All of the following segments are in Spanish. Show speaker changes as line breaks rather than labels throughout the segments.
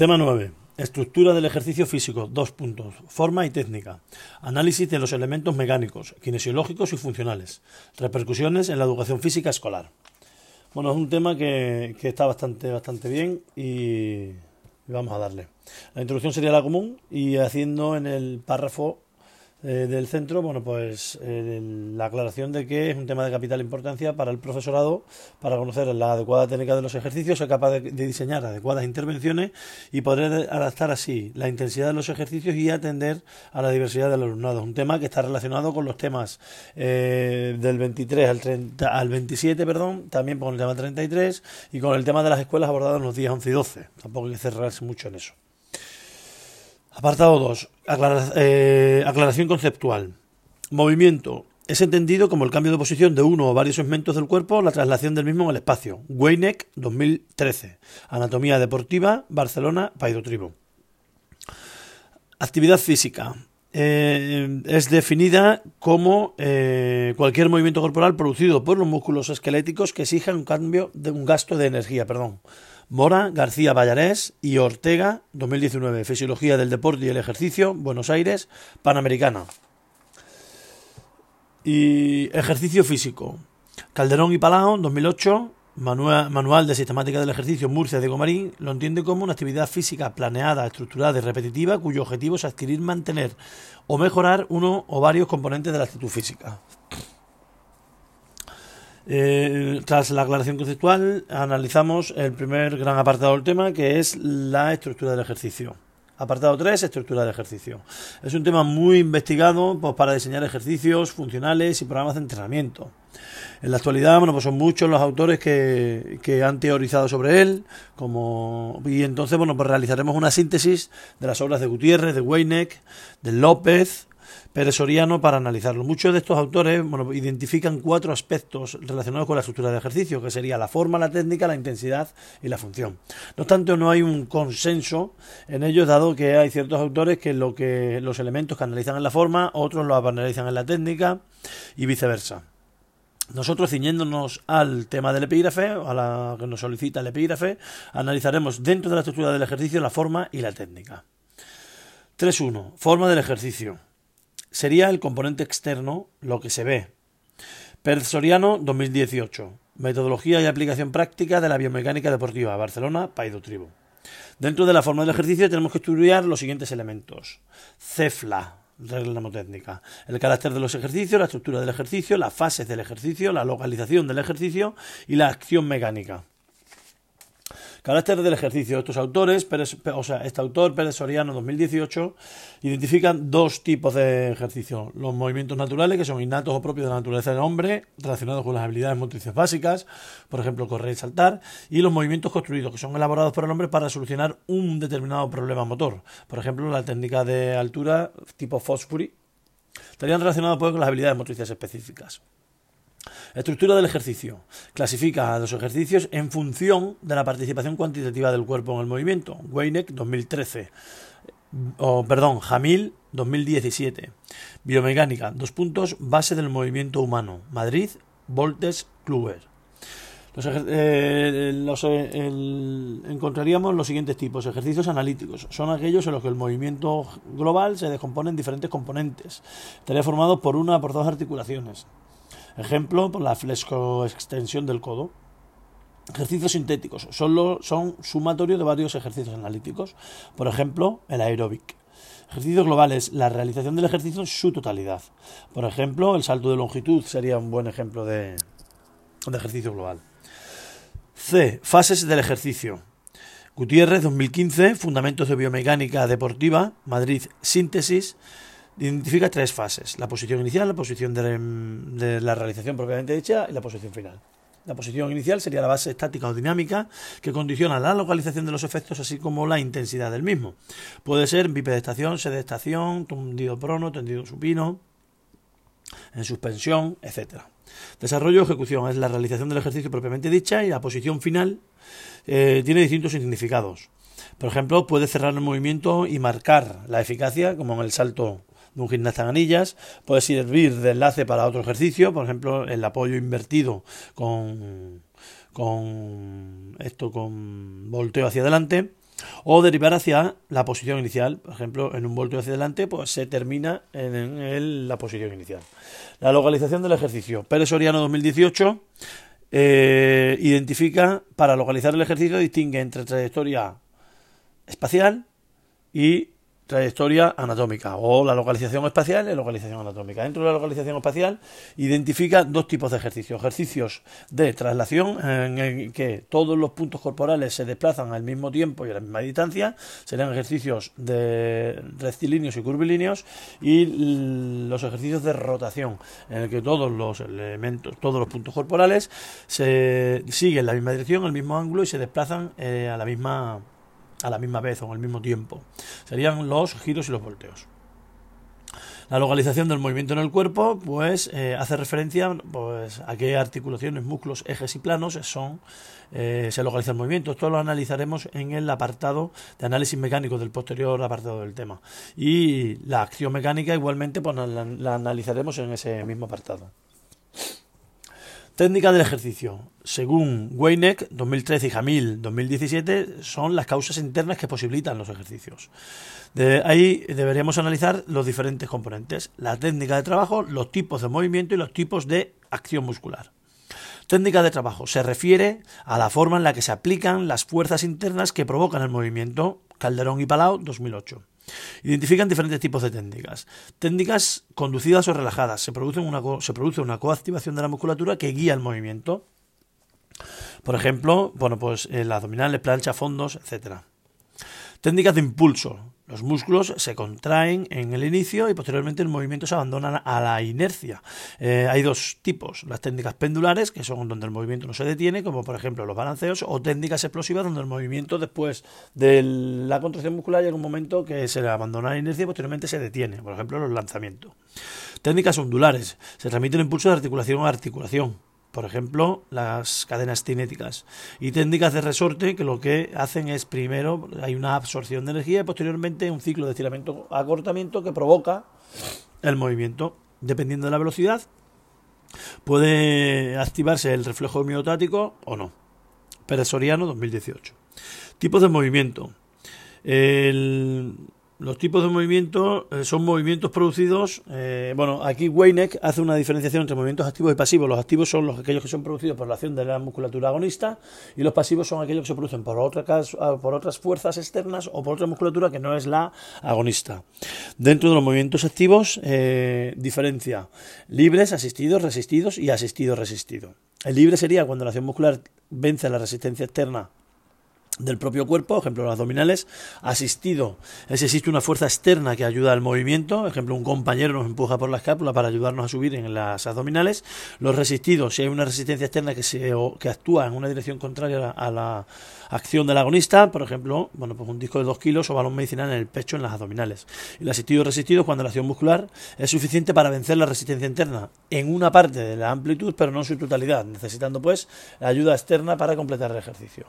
Tema 9. Estructura del ejercicio físico. Dos puntos. Forma y técnica. Análisis de los elementos mecánicos, kinesiológicos y funcionales. Repercusiones en la educación física escolar. Bueno, es un tema que, que está bastante, bastante bien y vamos a darle. La introducción sería la común y haciendo en el párrafo eh, del centro, bueno, pues eh, la aclaración de que es un tema de capital importancia para el profesorado, para conocer la adecuada técnica de los ejercicios, ser capaz de, diseñar adecuadas intervenciones y poder adaptar así la intensidad de los ejercicios y atender a la diversidad del alumnado. Un tema que está relacionado con los temas eh, del 23 al, 30, al 27, perdón, también con el tema 33 y con el tema de las escuelas abordados en los días 11 y 12. Tampoco hay que cerrarse mucho en eso. Apartado 2. Eh, aclaración conceptual. Movimiento. Es entendido como el cambio de posición de uno o varios segmentos del cuerpo la traslación del mismo en el espacio. Weineck, 2013. Anatomía deportiva, Barcelona, Paido Tribo. Actividad física. Eh, es definida como eh, cualquier movimiento corporal producido por los músculos esqueléticos que exija un cambio de un gasto de energía, perdón. Mora, García Vallarés y Ortega, 2019, Fisiología del Deporte y el Ejercicio, Buenos Aires, Panamericana. Y Ejercicio Físico, Calderón y Palao, 2008, Manual de Sistemática del Ejercicio, Murcia de Gomarín, lo entiende como una actividad física planeada, estructurada y repetitiva cuyo objetivo es adquirir, mantener o mejorar uno o varios componentes de la actitud física. Eh, tras la aclaración conceptual, analizamos el primer gran apartado del tema, que es la estructura del ejercicio. Apartado 3, estructura del ejercicio. Es un tema muy investigado pues, para diseñar ejercicios funcionales y programas de entrenamiento. En la actualidad, bueno, pues son muchos los autores que, que han teorizado sobre él, como, y entonces, bueno, pues realizaremos una síntesis de las obras de Gutiérrez, de Weineck, de López, Pérez Soriano para analizarlo. Muchos de estos autores bueno, identifican cuatro aspectos relacionados con la estructura del ejercicio, que sería la forma, la técnica, la intensidad y la función. No obstante, no hay un consenso en ellos, dado que hay ciertos autores que, lo que los elementos que analizan en la forma, otros los analizan en la técnica y viceversa. Nosotros, ciñéndonos al tema del epígrafe, a la que nos solicita el epígrafe, analizaremos dentro de la estructura del ejercicio la forma y la técnica. 3.1. Forma del ejercicio sería el componente externo, lo que se ve. Pérez Soriano, 2018. Metodología y aplicación práctica de la biomecánica deportiva. Barcelona, Paido Tribu. Dentro de la forma del ejercicio tenemos que estudiar los siguientes elementos. CEFLA, regla mnemotécnica. El carácter de los ejercicios, la estructura del ejercicio, las fases del ejercicio, la localización del ejercicio y la acción mecánica. Carácter del ejercicio. Estos autores, o sea, este autor, Pérez Soriano, 2018, identifican dos tipos de ejercicio. Los movimientos naturales, que son innatos o propios de la naturaleza del hombre, relacionados con las habilidades motrices básicas, por ejemplo, correr y saltar, y los movimientos construidos, que son elaborados por el hombre para solucionar un determinado problema motor. Por ejemplo, la técnica de altura tipo Fosbury, estarían relacionados pues, con las habilidades motrices específicas. Estructura del ejercicio. Clasifica a los ejercicios en función de la participación cuantitativa del cuerpo en el movimiento. Weineck 2013. O, perdón, Jamil 2017. Biomecánica. Dos puntos. Base del movimiento humano. Madrid. Voltes Kluwer. Los, eh, eh, encontraríamos los siguientes tipos. Ejercicios analíticos. Son aquellos en los que el movimiento global se descompone en diferentes componentes. Estaría formado por una o por dos articulaciones. Ejemplo, la flexoextensión del codo. Ejercicios sintéticos. Solo son sumatorio de varios ejercicios analíticos. Por ejemplo, el aeróbic. Ejercicios globales. La realización del ejercicio en su totalidad. Por ejemplo, el salto de longitud sería un buen ejemplo de, de ejercicio global. C. Fases del ejercicio. Gutiérrez, 2015, Fundamentos de Biomecánica Deportiva, Madrid, Síntesis, Identifica tres fases, la posición inicial, la posición de, la realización propiamente dicha y la posición final. La posición inicial sería la base estática o dinámica que condiciona la localización de los efectos así como la intensidad del mismo. Puede ser bipedestación, sedestación, tendido prono, tendido supino, en suspensión, etc. Desarrollo o ejecución es la realización del ejercicio propiamente dicha y la posición final eh, tiene distintos significados. Por ejemplo, puede cerrar el movimiento y marcar la eficacia, como en el salto de un gimnasta en anillas, puede servir de enlace para otro ejercicio, por ejemplo, el apoyo invertido con, con esto con volteo hacia adelante, o derivar hacia la posición inicial. Por ejemplo, en un voltio hacia adelante, pues se termina en, la posición inicial. La localización del ejercicio. Pérez Soriano 2018 eh, identifica, para localizar el ejercicio, distingue entre trayectoria espacial y trayectoria anatómica o la localización espacial y localización anatómica. Dentro de la localización espacial identifica dos tipos de ejercicios. Ejercicios de traslación en el que todos los puntos corporales se desplazan al mismo tiempo y a la misma distancia. Serían ejercicios de rectilíneos y curvilíneos y los ejercicios de rotación en el que todos los elementos, todos los puntos corporales se siguen la misma dirección, el mismo ángulo y se desplazan eh, a la misma a la misma vez o al mismo tiempo. Serían los giros y los volteos. La localización del movimiento en el cuerpo, pues eh, hace referencia pues, a qué articulaciones, músculos, ejes y planos son, eh, se localiza el movimiento. Esto lo analizaremos en el apartado de análisis mecánico del posterior apartado del tema. Y la acción mecánica igualmente pues, la analizaremos en ese mismo apartado. Técnica del ejercicio. Según Weineck, 2013 y Jamil, 2017, son las causas internas que posibilitan los ejercicios. De ahí deberíamos analizar los diferentes componentes, la técnica de trabajo, los tipos de movimiento y los tipos de acción muscular. Técnica de trabajo se refiere a la forma en la que se aplican las fuerzas internas que provocan el movimiento. Calderón y Palau, 2008. Identifican diferentes tipos de técnicas. Técnicas conducidas o relajadas. Se produce una, se produce una coactivación de la musculatura que guía el movimiento. Por ejemplo, bueno, pues el abdominales, plancha, fondos, etcétera. Técnicas de impulso. Los músculos se contraen en el inicio y posteriormente el movimiento se abandona a la inercia. Eh, hay dos tipos, las técnicas pendulares, que son donde el movimiento no se detiene, como por ejemplo los balanceos, o técnicas explosivas, donde el movimiento después de la contracción muscular llega un momento que se abandona la inercia y posteriormente se detiene, por ejemplo los lanzamientos. Técnicas ondulares, se transmite el impulso de articulación a articulación por ejemplo, las cadenas cinéticas y técnicas de resorte que lo que hacen es primero hay una absorción de energía y posteriormente un ciclo de estiramiento acortamiento que provoca el movimiento dependiendo de la velocidad puede activarse el reflejo miotático o no. Pérez Soriano 2018. Tipos de movimiento. El los tipos de movimiento eh, son movimientos producidos. Eh, bueno, aquí Weineck hace una diferenciación entre movimientos activos y pasivos. Los activos son los aquellos que son producidos por la acción de la musculatura agonista y los pasivos son aquellos que se producen por, otras ah, por otras fuerzas externas o por otra musculatura que no es la agonista. Dentro de los movimientos activos, eh, diferencia libres, asistidos, resistidos y asistido-resistido. El libre sería cuando la acción muscular vence la resistencia externa del propio cuerpo, ejemplo los abdominales, asistido, es existe una fuerza externa que ayuda al movimiento, ejemplo un compañero nos empuja por la escápula para ayudarnos a subir en las abdominales, los resistidos, si hay una resistencia externa que, se, que actúa en una dirección contraria a la acción del agonista, por ejemplo, bueno, pues un disco de 2 kilos o balón medicinal en el pecho en las abdominales. El asistido resistido cuando la acción muscular es suficiente para vencer la resistencia interna en una parte de la amplitud, pero no en su totalidad, necesitando pues ayuda externa para completar el ejercicio.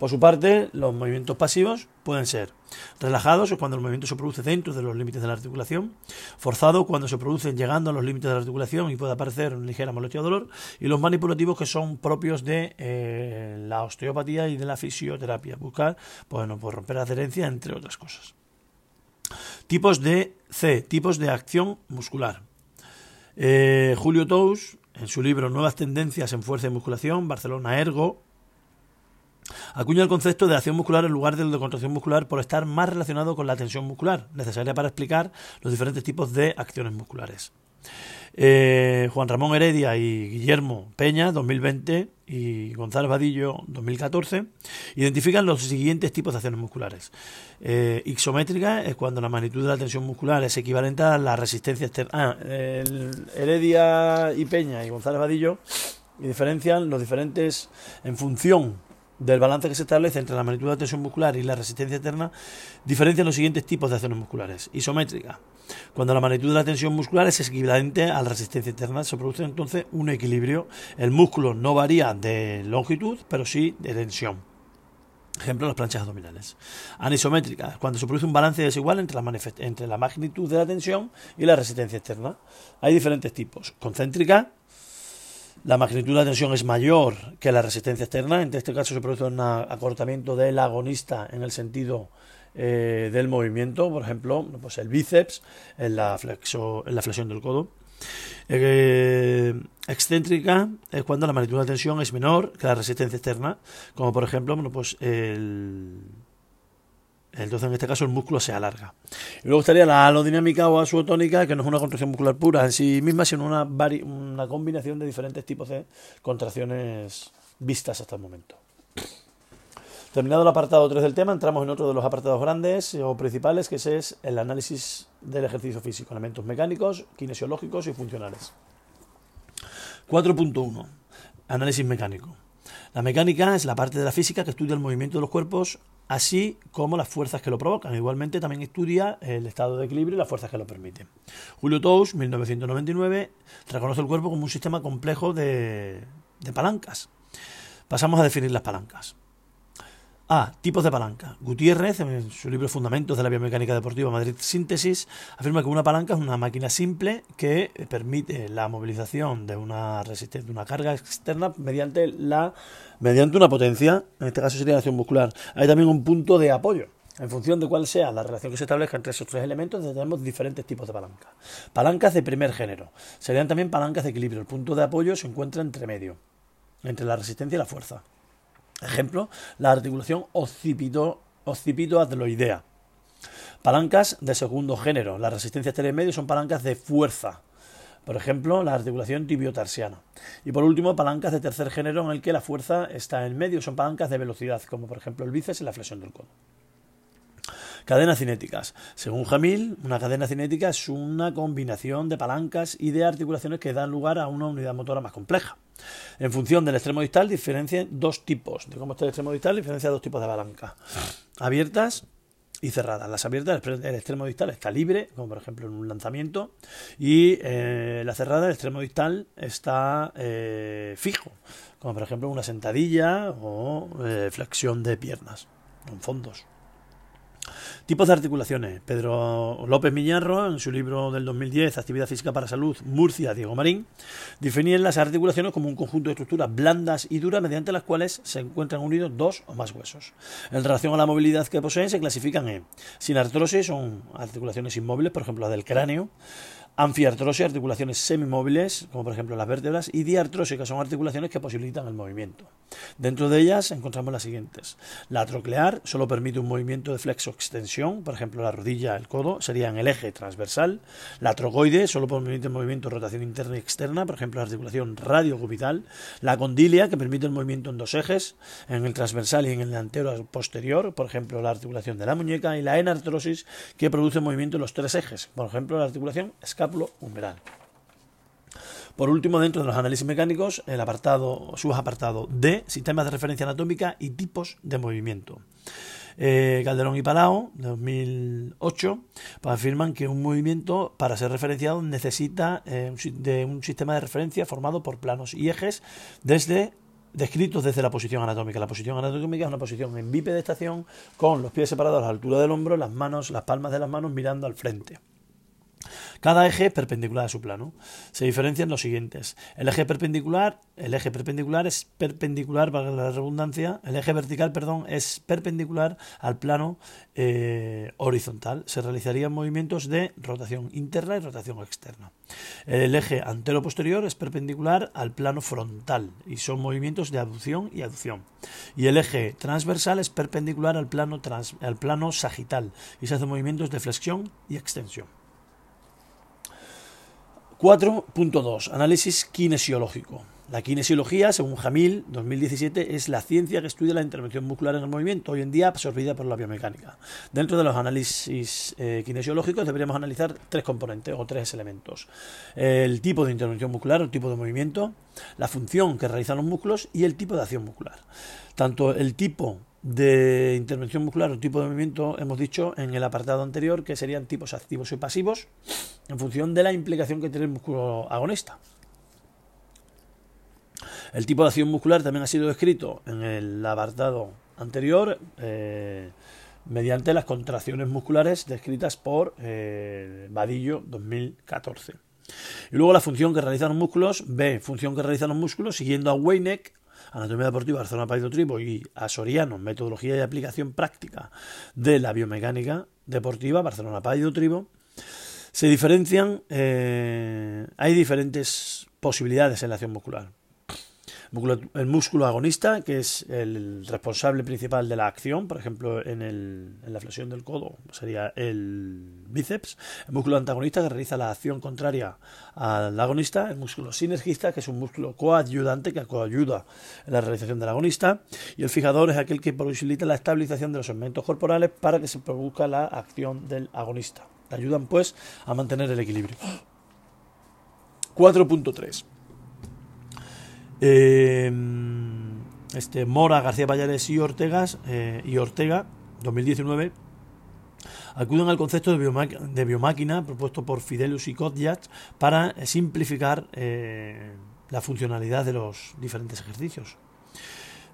Por su parte, los movimientos pasivos pueden ser relajados cuando el movimiento se produce dentro de los límites de la articulación, forzado cuando se produce llegando a los límites de la articulación y puede aparecer una ligera molestia o dolor, y los manipulativos que son propios de eh, la osteopatía y de la fisioterapia, buscar bueno, por romper adherencia, entre otras cosas. Tipos de C, tipos de acción muscular. Eh, Julio Tous, en su libro Nuevas tendencias en fuerza y musculación, Barcelona Ergo, Acuña el concepto de acción muscular en lugar del de contracción muscular por estar más relacionado con la tensión muscular, necesaria para explicar los diferentes tipos de acciones musculares. Eh, Juan Ramón Heredia y Guillermo Peña, 2020, y González Vadillo, 2014, identifican los siguientes tipos de acciones musculares. Eh, isométrica es cuando la magnitud de la tensión muscular es equivalente a la resistencia externa. Ah, Heredia y Peña y González Vadillo diferencian los diferentes en función del balance que se establece entre la magnitud de la tensión muscular y la resistencia eterna, diferencian los siguientes tipos de acciones musculares. Isométrica. Cuando la magnitud de la tensión muscular es equivalente a la resistencia eterna, se produce entonces un equilibrio. El músculo no varía de longitud, pero sí de tensión. Ejemplo, las planchas abdominales. Anisométrica, cuando se produce un balance desigual entre la, entre la magnitud de la tensión y la resistencia externa. Hay diferentes tipos. Concéntrica, La magnitud de la tensión es mayor que la resistencia externa. En este caso se produce un acortamiento del agonista en el sentido eh, del movimiento. Por ejemplo, pues el bíceps en la, en la flexión del codo. Eh, excéntrica es cuando la magnitud de la tensión es menor que la resistencia externa, como por ejemplo, pues el, entonces en este caso el músculo se alarga. Y luego estaría la alodinámica o asuotónica, que no es una contracción muscular pura en sí misma, sino una, una combinación de diferentes tipos de contracciones vistas hasta el momento. Terminado el apartado 3 del tema, entramos en otro de los apartados grandes o principales, que es el análisis del ejercicio físico, elementos mecánicos, kinesiológicos y funcionales. 4.1. Análisis mecánico. La mecánica es la parte de la física que estudia el movimiento de los cuerpos, así como las fuerzas que lo provocan. Igualmente también estudia el estado de equilibrio y las fuerzas que lo permiten. Julio Tous, 1999, reconoce el cuerpo como un sistema complejo de palancas. Pasamos a definir las palancas. A. Tipos de palanca. Gutiérrez, en su libro Fundamentos de la Biomecánica Deportiva Madrid Síntesis, afirma que una palanca es una máquina simple que permite la movilización de una resistencia, de una carga externa mediante la mediante una potencia, en este caso sería la acción muscular. Hay también un punto de apoyo. En función de cuál sea la relación que se establezca entre esos tres elementos, tenemos diferentes tipos de palanca. Palancas de primer género. Serían también palancas de equilibrio. El punto de apoyo se encuentra entre medio, entre la resistencia y la fuerza. Ejemplo, la articulación occipito-adloidea. Palancas de segundo género. Las resistencias medio son palancas de fuerza. Por ejemplo, la articulación tibiotarsiana. Y por último, palancas de tercer género en el que la fuerza está en medio. Son palancas de velocidad, como por ejemplo el bíceps y la flexión del codo. Cadenas cinéticas. Según Jamil, una cadena cinética es una combinación de palancas y de articulaciones que dan lugar a una unidad motora más compleja. En función del extremo distal diferencia dos tipos. De cómo está el extremo distal diferencia dos tipos de palanca. Abiertas y cerradas. Las abiertas, el extremo distal está libre, como por ejemplo en un lanzamiento, y eh, la cerrada, el extremo distal está eh, fijo, como por ejemplo una sentadilla o eh, flexión de piernas, en fondos. Tipos de articulaciones. Pedro López Miñarro, en su libro del 2010, Actividad Física para Salud, Murcia, Diego Marín, definían las articulaciones como un conjunto de estructuras blandas y duras mediante las cuales se encuentran unidos dos o más huesos. En relación a la movilidad que poseen, se clasifican en sin artrosis, son articulaciones inmóviles, por ejemplo la del cráneo, Anfiartrosis, articulaciones semimóviles, como por ejemplo las vértebras, y diartrosis, que son articulaciones que posibilitan el movimiento. Dentro de ellas encontramos las siguientes. La troclear solo permite un movimiento de flexo-extensión, por ejemplo la rodilla, el codo, sería en el eje transversal. La trocoide solo permite el movimiento de rotación interna y externa, por ejemplo la articulación radiocubital. La condilia, que permite el movimiento en dos ejes, en el transversal y en el delantero posterior, por ejemplo la articulación de la muñeca. Y la enartrosis, que produce movimiento en los tres ejes, por ejemplo la articulación Por último, dentro de los análisis mecánicos, el apartado, subapartado D, sistemas de referencia anatómica y tipos de movimiento. Eh, Calderón y Palao, de 2008, pues afirman que un movimiento, para ser referenciado, necesita eh, de un sistema de referencia formado por planos y ejes desde descritos desde la posición anatómica. La posición anatómica es una posición en bipedestación con los pies separados a la altura del hombro, las manos, las palmas de las manos mirando al frente. Cada eje perpendicular a su plano. Se diferencian los siguientes. El eje perpendicular, el eje perpendicular es perpendicular, para la redundancia, el eje vertical, perdón, es perpendicular al plano eh, horizontal. Se realizarían movimientos de rotación interna y rotación externa. El eje antero-posterior es perpendicular al plano frontal y son movimientos de aducción y aducción. Y el eje transversal es perpendicular al plano, al plano sagital y se hacen movimientos de flexión y extensión. 4.2. Análisis kinesiológico. La kinesiología, según Jamil, 2017, es la ciencia que estudia la intervención muscular en el movimiento, hoy en día absorbida por la biomecánica. Dentro de los análisis eh, kinesiológicos deberíamos analizar tres componentes o tres elementos. El tipo de intervención muscular, el tipo de movimiento, la función que realizan los músculos y el tipo de acción muscular. Tanto el tipo de intervención muscular o tipo de movimiento hemos dicho en el apartado anterior que serían tipos activos y pasivos en función de la implicación que tiene el músculo agonista. El tipo de acción muscular también ha sido descrito en el apartado anterior eh, mediante las contracciones musculares descritas por eh, Vadillo 2014. Y luego la función que realizan los músculos, B, función que realizan los músculos, siguiendo a Weineck, Anatomía Deportiva, Barcelona Paido Tribo y a Soriano, Metodología y Aplicación Práctica de la Biomecánica Deportiva, Barcelona Paido Tribo, se diferencian, eh, hay diferentes posibilidades en la acción muscular el músculo agonista, que es el responsable principal de la acción, por ejemplo, en, el, en la flexión del codo sería el bíceps, el músculo antagonista que realiza la acción contraria al agonista, el músculo sinergista, que es un músculo coayudante que coayuda en la realización del agonista, y el fijador es aquel que posibilita la estabilización de los segmentos corporales para que se produzca la acción del agonista. Ayudan pues a mantener el equilibrio. 4.3 eh, este, Mora, García Payares y, Ortegas, eh, y Ortega, 2019, acuden al concepto de, biomáquina propuesto por Fidelus y Kodjak para simplificar eh, la funcionalidad de los diferentes ejercicios.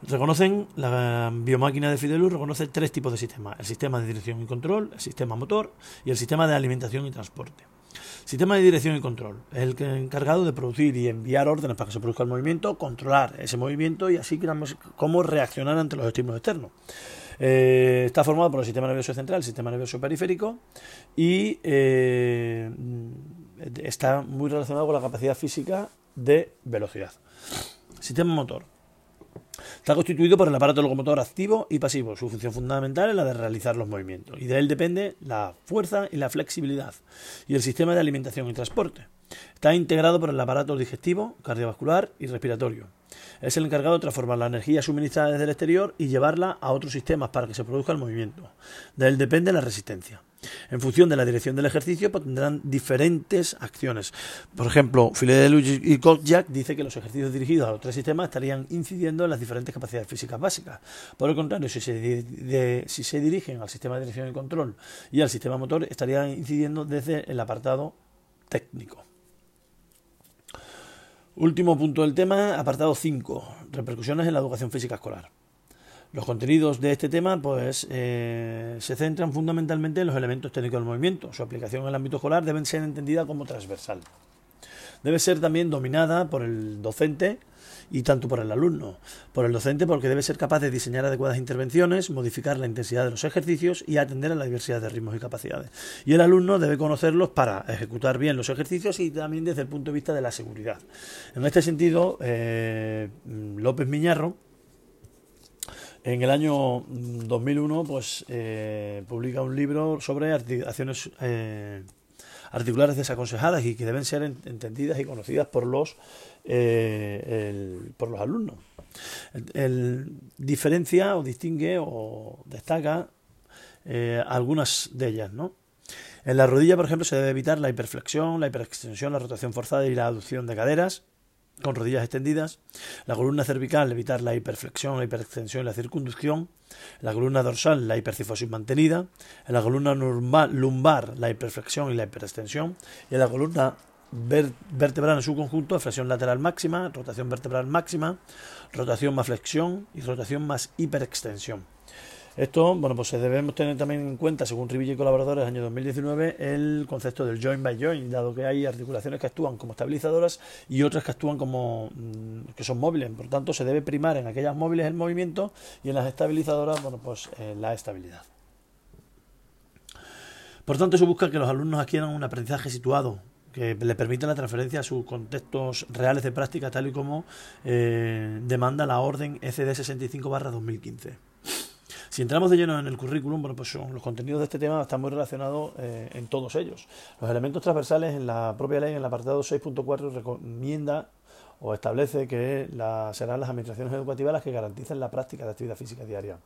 Reconocen, la biomáquina de Fidelus reconoce tres tipos de sistemas, el sistema de dirección y control, el sistema motor y el sistema de alimentación y transporte. Sistema de dirección y control. Es el encargado de producir y enviar órdenes para que se produzca el movimiento, controlar ese movimiento y así cómo reaccionar ante los estímulos externos. Eh, está formado por el sistema nervioso central, el sistema nervioso periférico y eh, está muy relacionado con la capacidad física de velocidad. Sistema motor. Está constituido por el aparato locomotor activo y pasivo. Su función fundamental es la de realizar los movimientos y de él depende la fuerza y la flexibilidad y el sistema de alimentación y transporte. Está integrado por el aparato digestivo, cardiovascular y respiratorio. Es el encargado de transformar la energía suministrada desde el exterior y llevarla a otros sistemas para que se produzca el movimiento. De él depende la resistencia. En función de la dirección del ejercicio pues, tendrán diferentes acciones. Por ejemplo, Fidelus y Jack dice que los ejercicios dirigidos a los tres sistemas estarían incidiendo en las diferentes capacidades físicas básicas. Por el contrario, si se, si se dirigen al sistema de dirección y control y al sistema motor, estarían incidiendo desde el apartado técnico. Último punto del tema, apartado 5, repercusiones en la educación física escolar. Los contenidos de este tema pues, eh, se centran fundamentalmente en los elementos técnicos del movimiento. Su aplicación en el ámbito escolar debe ser entendida como transversal. Debe ser también dominada por el docente y tanto por el alumno. Por el docente porque debe ser capaz de diseñar adecuadas intervenciones, modificar la intensidad de los ejercicios y atender a la diversidad de ritmos y capacidades. Y el alumno debe conocerlos para ejecutar bien los ejercicios y también desde el punto de vista de la seguridad. En este sentido, eh, López Miñarro, en el año 2001, pues eh, publica un libro sobre acciones eh, articulares desaconsejadas y que deben ser entendidas y conocidas por los eh, por los alumnos. El, diferencia o distingue o destaca algunas de ellas, ¿no? En la rodilla, por ejemplo, se debe evitar la hiperflexión, la hiperextensión, la rotación forzada y la aducción de caderas con rodillas extendidas, la columna cervical evitar la hiperflexión, la hiperextensión y la circunducción, la columna dorsal la hipercifosis mantenida, en la columna lumbar la hiperflexión y la hiperextensión, y en la columna vertebral en su conjunto, flexión lateral máxima, rotación vertebral máxima, rotación más flexión y rotación más hiperextensión. Esto, bueno, pues debemos tener también en cuenta, según Rivilla y colaboradores, año 2019, el concepto del joint by joint, dado que hay articulaciones que actúan como estabilizadoras y otras que actúan como mm, que son móviles. Por tanto, se debe primar en aquellas móviles el movimiento y en las estabilizadoras, bueno, pues eh, la estabilidad. Por tanto, se busca que los alumnos adquieran un aprendizaje situado, que le permita la transferencia a sus contextos reales de práctica, tal y como eh, demanda la orden ECD 65-2015. Si entramos de lleno en el currículum, bueno, pues los contenidos de este tema están muy relacionados eh, en todos ellos. Los elementos transversales en la propia ley, en el apartado 6.4, recomienda o establece que serán las administraciones educativas las que garanticen la práctica de actividad física diaria.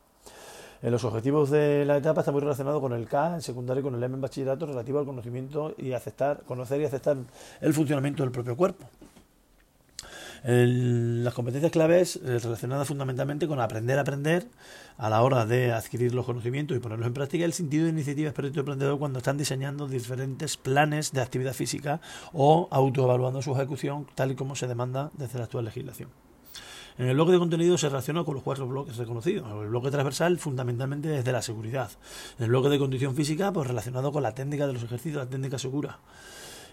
En los objetivos de la etapa está muy relacionado con el K en secundario y con el M en bachillerato relativo al conocimiento y aceptar, conocer y aceptar el funcionamiento del propio cuerpo las competencias claves eh, relacionadas fundamentalmente con aprender a aprender a la hora de adquirir los conocimientos y ponerlos en práctica, el sentido de iniciativa espíritu emprendedor cuando están diseñando diferentes planes de actividad física o autoevaluando su ejecución tal y como se demanda desde la actual legislación. En el bloque de contenido se relaciona con los cuatro bloques reconocidos. El bloque transversal fundamentalmente desde la seguridad. El bloque de condición física pues relacionado con la técnica de los ejercicios, la técnica segura.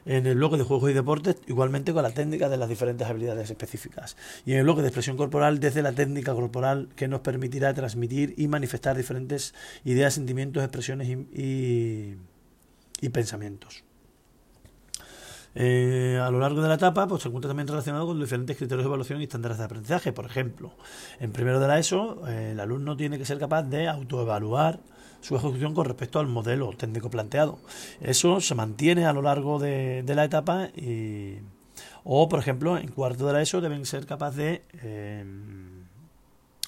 En el bloque de juegos y deportes, igualmente con la técnica de las diferentes habilidades específicas. Y en el bloque de expresión corporal, desde la técnica corporal que nos permitirá transmitir y manifestar diferentes ideas, sentimientos, expresiones y, y pensamientos. Eh, a lo largo de la etapa pues, se encuentra también relacionado con diferentes criterios de evaluación y estándares de aprendizaje. Por ejemplo, en primero de la ESO, el alumno tiene que ser capaz de autoevaluar su ejecución con respecto al modelo técnico planteado. Eso se mantiene a lo largo de, la etapa y, o, por ejemplo, en cuarto de la ESO deben ser capaces de eh,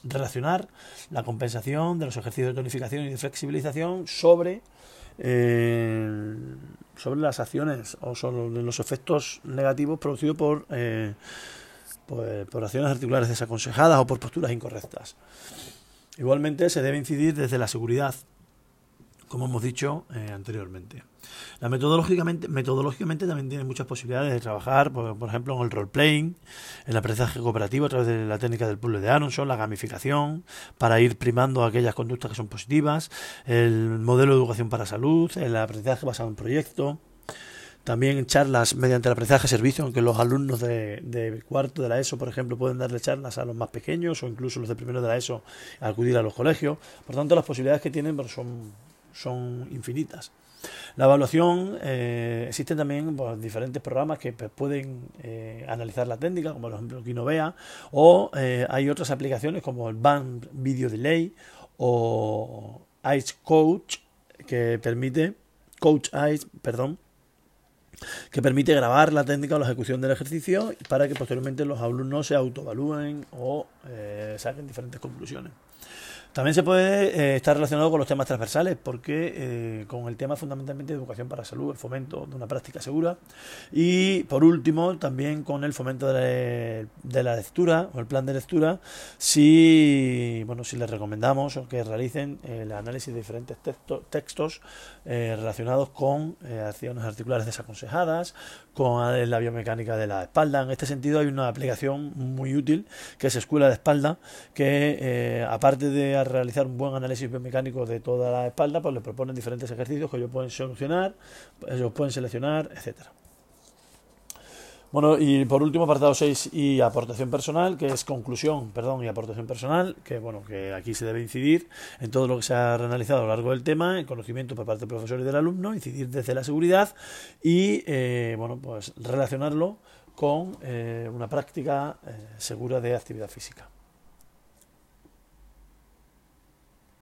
relacionar la compensación de los ejercicios de tonificación y de flexibilización sobre eh, sobre las acciones o sobre los efectos negativos producidos por, eh, por, acciones articulares desaconsejadas o por posturas incorrectas. Igualmente se debe incidir desde la seguridad, como hemos dicho eh, anteriormente. La metodológicamente, metodológicamente también tiene muchas posibilidades de trabajar, por, ejemplo, en el role-playing, el aprendizaje cooperativo a través de la técnica del puzzle de Aronson, la gamificación, para ir primando aquellas conductas que son positivas, el modelo de educación para salud, el aprendizaje basado en proyecto, también charlas mediante el aprendizaje servicio, aunque los alumnos de, cuarto de la ESO, por ejemplo, pueden darle charlas a los más pequeños o incluso los de primero de la ESO acudir a los colegios. Por tanto, las posibilidades que tienen son, son infinitas. La evaluación, eh, existen también pues, diferentes programas que pues, pueden eh, analizar la técnica, como por ejemplo Kinovea, o eh, hay otras aplicaciones como el Band Video Delay o Ice Coach, que permite, Coach Ice, perdón, que permite grabar la técnica o la ejecución del ejercicio para que posteriormente los alumnos se autoevalúen o saquen diferentes conclusiones. También se puede eh, estar relacionado con los temas transversales, porque eh, con el tema fundamentalmente de educación para la salud, el fomento de una práctica segura, y por último también con el fomento de la, lectura o el plan de lectura, si bueno si les recomendamos que realicen el análisis de diferentes textos eh, relacionados con acciones articulares desaconsejadas, con la biomecánica de la espalda. En este sentido hay una aplicación muy útil que es Escuela de Espalda, que aparte de realizar un buen análisis biomecánico de toda la espalda, pues le proponen diferentes ejercicios que ellos pueden solucionar, ellos pueden seleccionar, etcétera. Bueno, y por último, apartado 6 y aportación personal, que es conclusión, perdón, y aportación personal, que bueno, que aquí se debe incidir en todo lo que se ha realizado a lo largo del tema, en conocimiento por parte del profesor y del alumno, incidir desde la seguridad y, eh, bueno, pues relacionarlo con eh, una práctica eh, segura de actividad física.